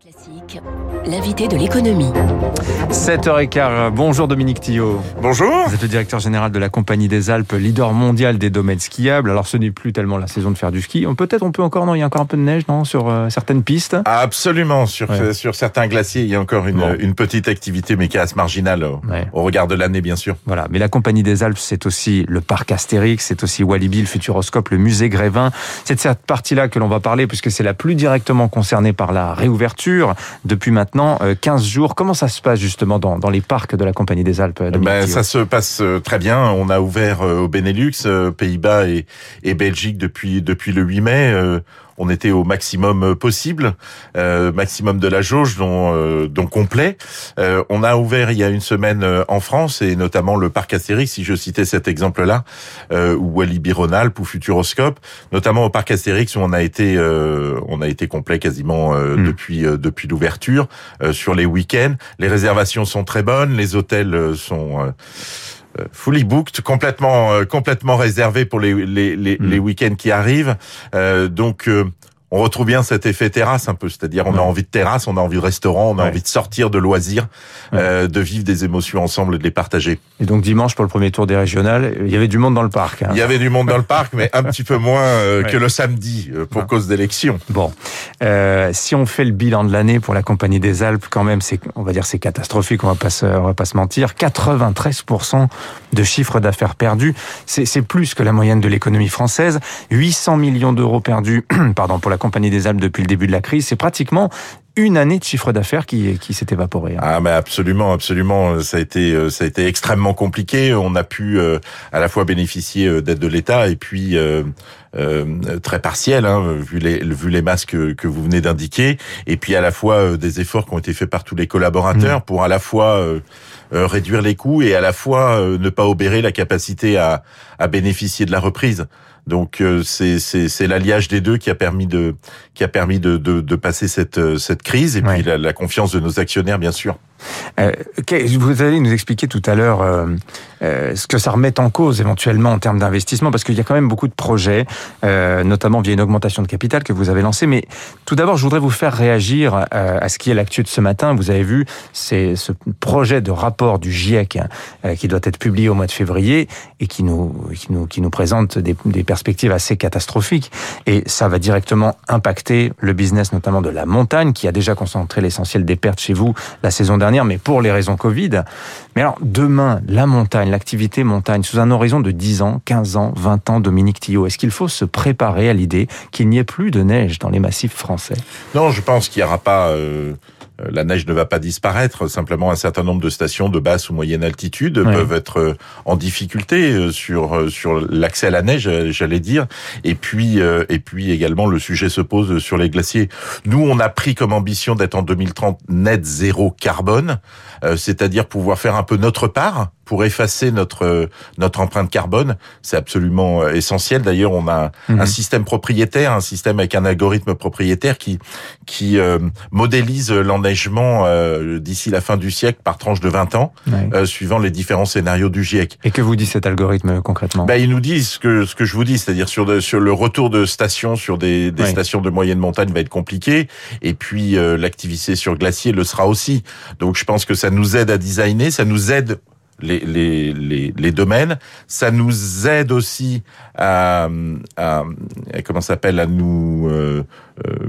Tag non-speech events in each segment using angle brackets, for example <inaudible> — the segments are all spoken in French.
Classique, l'invité de l'économie. 7h15, bonjour Dominique Tillot. Bonjour. Vous êtes le directeur général de la Compagnie des Alpes, leader mondial des domaines skiables. Alors ce n'est plus tellement la saison de faire du ski. Peut-être on peut encore, non, il y a encore un peu de neige, non, sur euh, certaines pistes? Absolument, sur, Ouais. sur certains glaciers, il y a encore une, Bon. une petite activité, mais qui reste marginale au, Ouais. au regard de l'année, bien sûr. Voilà, mais la Compagnie des Alpes, c'est aussi le parc Astérix, c'est aussi Walibi, le Futuroscope, le musée Grévin. C'est de cette partie-là que l'on va parler, puisque c'est la plus directement concernée par la réouverture depuis maintenant euh, 15 jours. Comment ça se passe justement dans, dans les parcs de la Compagnie des Alpes Ben, ça se passe euh, très bien. On a ouvert euh, au Benelux, euh, Pays-Bas et, et Belgique depuis depuis le 8 mai. On était au maximum euh, possible, euh, maximum de la jauge, dont, euh, dont complet. Euh, on a ouvert il y a une semaine euh, en France et notamment le parc Astérix, si je citais cet exemple-là, euh, ou Walibi Rhône-Alpes ou Futuroscope, notamment au parc Astérix où on a été euh, on a été complet quasiment euh, Mm. depuis euh, depuis l'ouverture euh, sur les week-ends. Les réservations sont très bonnes, les hôtels sont fully booked, complètement euh, complètement réservés pour les les, les, Mm. les week-ends qui arrivent. Euh, donc euh, on retrouve bien cet effet terrasse un peu, c'est-à-dire on Ouais. a envie de terrasse, on a envie de restaurant, on a Ouais. envie de sortir, de loisirs, euh, de vivre des émotions ensemble et de les partager. Et donc dimanche, pour le premier tour des régionales, il y avait du monde dans le parc. hein. Il y avait du monde dans le parc, mais un petit peu moins euh, <laughs> que le samedi euh, pour cause d'élections. Bon, Euh, si on fait le bilan de l'année pour la Compagnie des Alpes, quand même, c'est, on va dire, c'est catastrophique. On va pas se, on va pas se mentir. 93% de chiffre d'affaires perdu. C'est, c'est plus que la moyenne de l'économie française. 800 millions d'euros perdus, <clears throat> pardon, pour la Compagnie des Alpes depuis le début de la crise. C'est pratiquement une année de chiffre d'affaires qui, qui s'est évaporé. hein. Ah mais absolument, absolument. Ça a été, euh, ça a été extrêmement compliqué. On a pu euh, à la fois bénéficier euh, d'aide de l'État et puis euh, euh, très partiel, hein, vu les vu les masques que, que vous venez d'indiquer, et puis à la fois euh, des efforts qui ont été faits par tous les collaborateurs pour à la fois réduire les coûts et à la fois ne pas obérer la capacité à, à bénéficier de la reprise. Donc euh, c'est l'alliage des deux qui a permis de qui a permis de de, de passer cette euh, cette crise et Ouais. puis la, la confiance de nos actionnaires bien sûr. Euh, vous allez nous expliquer tout à l'heure euh, euh, ce que ça remet en cause éventuellement en termes d'investissement, parce qu'il y a quand même beaucoup de projets, euh, notamment via une augmentation de capital que vous avez lancée. Mais tout d'abord, je voudrais vous faire réagir euh, à ce qui est l'actu de ce matin. Vous avez vu, c'est ce projet de rapport du GIEC euh, qui doit être publié au mois de février et qui nous, qui nous, qui nous présente des, des perspectives assez catastrophiques. Et ça va directement impacter le business, notamment de la montagne, qui a déjà concentré l'essentiel des pertes chez vous la saison dernière, mais pour les raisons Covid. Mais alors, demain, la montagne, l'activité montagne, sous un horizon de 10 ans, 15 ans, 20 ans, Dominique Tillot, est-ce qu'il faut se préparer à l'idée qu'il n'y ait plus de neige dans les massifs français? Non, je pense qu'il n'y aura pas. euh, la neige ne va pas disparaître. Simplement, un certain nombre de stations de basse ou moyenne altitude Ouais. peuvent être euh, en difficulté euh, sur euh, sur l'accès à la neige, euh, j'allais dire. Et puis euh, et puis également, le sujet se pose sur les glaciers. Nous, on a pris comme ambition d'être en 2030 net zéro carbone, euh, c'est-à-dire pouvoir faire un peu notre part pour effacer notre notre empreinte carbone. C'est absolument euh, essentiel. D'ailleurs, on a Mhm. un système propriétaire, un système avec un algorithme propriétaire qui qui euh, modélise l'enneigement euh, d'ici la fin du siècle par tranche de 20 ans, euh, suivant les différents scénarios du GIEC. Et que vous dit cet algorithme concrètement? Bah, ils nous disent ce que ce que je vous dis, c'est-à-dire sur de- sur le retour de stations sur des, des Oui. stations de moyenne montagne va être compliqué, et puis euh, l'activité sur glacier le sera aussi. Donc je pense que ça nous aide à designer, ça nous aide les, les, les, les domaines. Ça nous aide aussi à, à, comment s'appelle à nous euh, euh,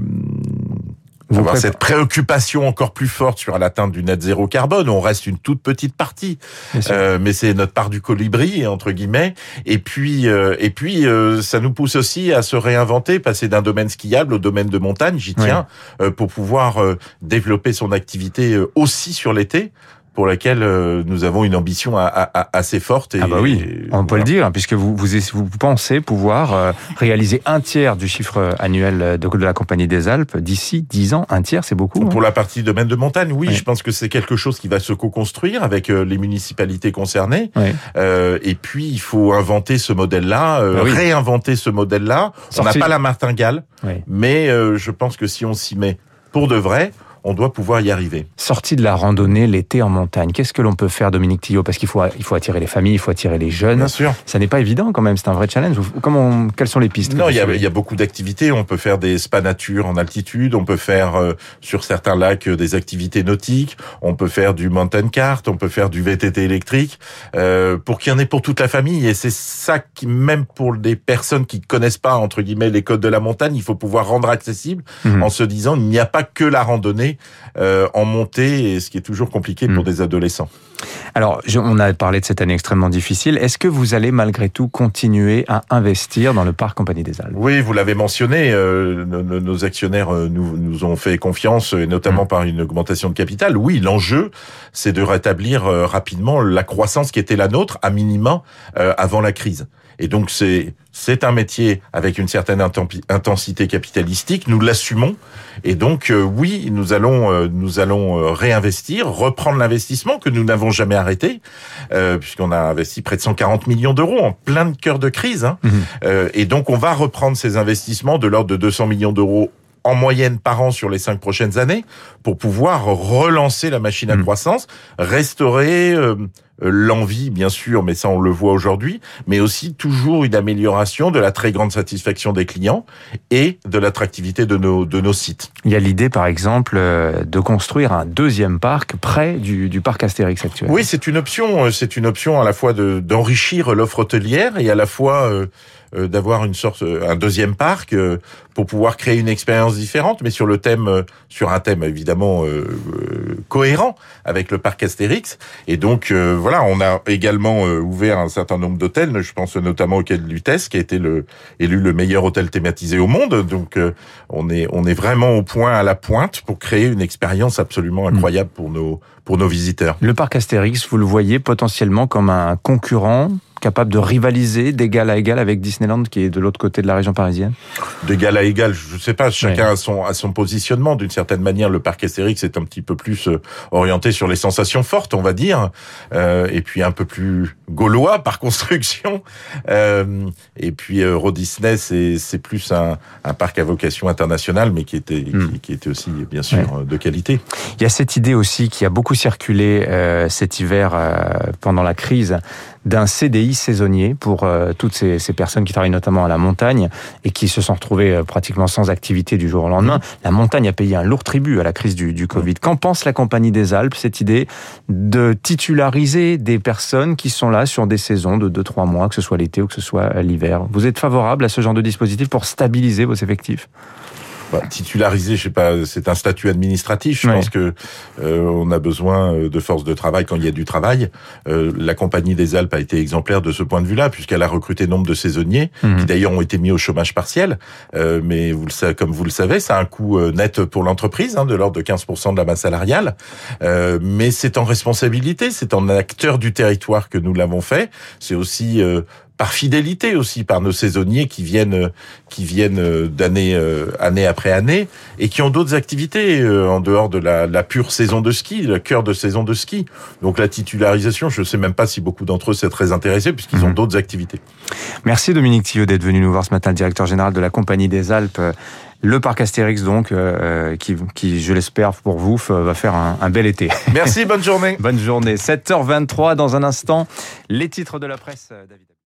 avoir cette préoccupation encore plus forte sur l'atteinte du net zéro carbone. On reste une toute petite partie, euh, mais c'est notre part du colibri entre guillemets. Et puis euh, et puis euh, ça nous pousse aussi à se réinventer, passer d'un domaine skiable au domaine de montagne. J'y tiens euh, pour pouvoir euh, développer son activité euh, aussi sur l'été. Pour laquelle euh, nous avons une ambition a- a- assez forte. Et, Ah bah oui, et on peut le dire, puisque vous, vous, vous pensez pouvoir euh, réaliser un tiers du chiffre annuel de, de la Compagnie des Alpes d'ici 10 ans. Un tiers, c'est beaucoup. hein? Pour la partie domaine de montagne, oui, Oui. je pense que c'est quelque chose qui va se co-construire avec euh, les municipalités concernées. Ouais. Euh, et puis, il faut inventer ce modèle-là, euh, Ah oui. réinventer ce modèle-là. On n'a pas la martingale, mais euh, je pense que si on s'y met pour de vrai, on doit pouvoir y arriver. Sortie de la randonnée l'été en montagne, qu'est-ce que l'on peut faire, Dominique Tillot Parce qu'il faut, il faut attirer les familles, il faut attirer les jeunes. Bien sûr. Ça n'est pas évident quand même, c'est un vrai challenge. Comment, quelles sont les pistes? Non, il y, a, il y a beaucoup d'activités. On peut faire des spas nature en altitude, on peut faire euh, sur certains lacs euh, des activités nautiques, on peut faire du mountain kart, on peut faire du VTT électrique, euh, pour qu'il y en ait pour toute la famille. Et c'est ça qui, même pour des personnes qui connaissent pas entre guillemets les codes de la montagne, il faut pouvoir rendre accessible Mhm. en se disant il n'y a pas que la randonnée euh, en montée, et ce qui est toujours compliqué pour Mhm. des adolescents. Alors, on a parlé de cette année extrêmement difficile. Est-ce que vous allez malgré tout continuer à investir dans le parc Compagnie des Alpes Oui, vous l'avez mentionné, euh, nos, actionnaires euh, nous, nous ont fait confiance, et notamment par une augmentation de capital. Oui, l'enjeu, c'est de rétablir rapidement la croissance qui était la nôtre, à minima, euh, avant la crise. Et donc, c'est c'est un métier avec une certaine intensité capitalistique, nous l'assumons. Et donc, euh, oui, nous allons, euh, nous allons euh, réinvestir, reprendre l'investissement que nous n'avons jamais arrêté, euh, puisqu'on a investi près de 140 millions d'euros en plein cœur de crise. Hein. Mhm. Euh, et donc, on va reprendre ces investissements de l'ordre de 200 millions d'euros en moyenne par an sur les cinq prochaines années pour pouvoir relancer la machine à Mhm. croissance, restaurer euh, l'envie, bien sûr, mais ça on le voit aujourd'hui, mais aussi toujours une amélioration de la très grande satisfaction des clients et de l'attractivité de nos, de nos sites. Il y a l'idée, par exemple, euh, de construire un deuxième parc près du, du parc Astérix actuel. Oui, c'est une option. euh, C'est une option à la fois de d'enrichir l'offre hôtelière et à la fois euh, euh, d'avoir une sorte, un deuxième parc euh, pour pouvoir créer une expérience différente, mais sur le thème, euh, sur un thème évidemment cohérent avec le parc Astérix. Et donc euh, voilà, on a également euh, ouvert un certain nombre d'hôtels. Je pense notamment au Quai de Lutèce, qui a été le, élu le meilleur hôtel thématisé au monde. Donc euh, on est on est vraiment au point à la pointe pour créer une expérience absolument incroyable pour nos pour nos visiteurs. Le parc Astérix, vous le voyez potentiellement comme un concurrent capable de rivaliser d'égal à égal avec Disneyland qui est de l'autre côté de la région parisienne? D'égal à égal, je sais pas, chacun a son a son positionnement d'une certaine manière. Le parc Astérix est un petit peu plus euh, orienté sur les sensations fortes, on va dire, euh, et puis un peu plus gaulois par <laughs> construction. Euh, et puis Euro Disney, c'est c'est plus un, un parc à vocation internationale, mais qui était Hmm. qui, qui était aussi bien sûr de qualité. Il y a cette idée aussi qui a beaucoup circulé euh, cet hiver euh, pendant la crise d'un CDI saisonnier pour euh, toutes ces, ces personnes qui travaillent notamment à la montagne et qui se sont retrouvées euh, pratiquement sans activité du jour au lendemain. La montagne a payé un lourd tribut à la crise du, du Covid. Qu'en pense la Compagnie des Alpes, cette idée de titulariser des personnes qui sont là sur des saisons de 2-3 mois, que ce soit l'été ou que ce soit l'hiver? Vous êtes favorable à ce genre de dispositif pour stabiliser vos effectifs? Bah, titularisé, je sais pas, c'est un statut administratif. Je pense que euh, on a besoin euh, de force de travail quand il y a du travail. Euh, la compagnie des Alpes a été exemplaire de ce point de vue-là, puisqu'elle a recruté nombre de saisonniers, Mhm. qui d'ailleurs ont été mis au chômage partiel. Euh, mais vous le savez, comme vous le savez, ça a un coût euh, net pour l'entreprise, hein, de l'ordre de 15% de la masse salariale. Euh, mais c'est en responsabilité, c'est en acteur du territoire que nous l'avons fait. C'est aussi euh, par fidélité aussi par nos saisonniers qui viennent qui viennent euh, d'année euh, année après année et qui ont d'autres activités euh, en dehors de la, la pure saison de ski, le cœur de saison de ski. Donc la titularisation, je ne sais même pas si beaucoup d'entre eux sont très intéressés puisqu'ils ont Mhm. d'autres activités. Merci Dominique Tillot d'être venu nous voir ce matin, le directeur général de la Compagnie des Alpes. Le parc Astérix, donc, euh, qui, qui, je l'espère pour vous, va faire un, un bel été. Merci, bonne journée. <laughs> Bonne journée. 7h23 dans un instant. Les titres de la presse, David.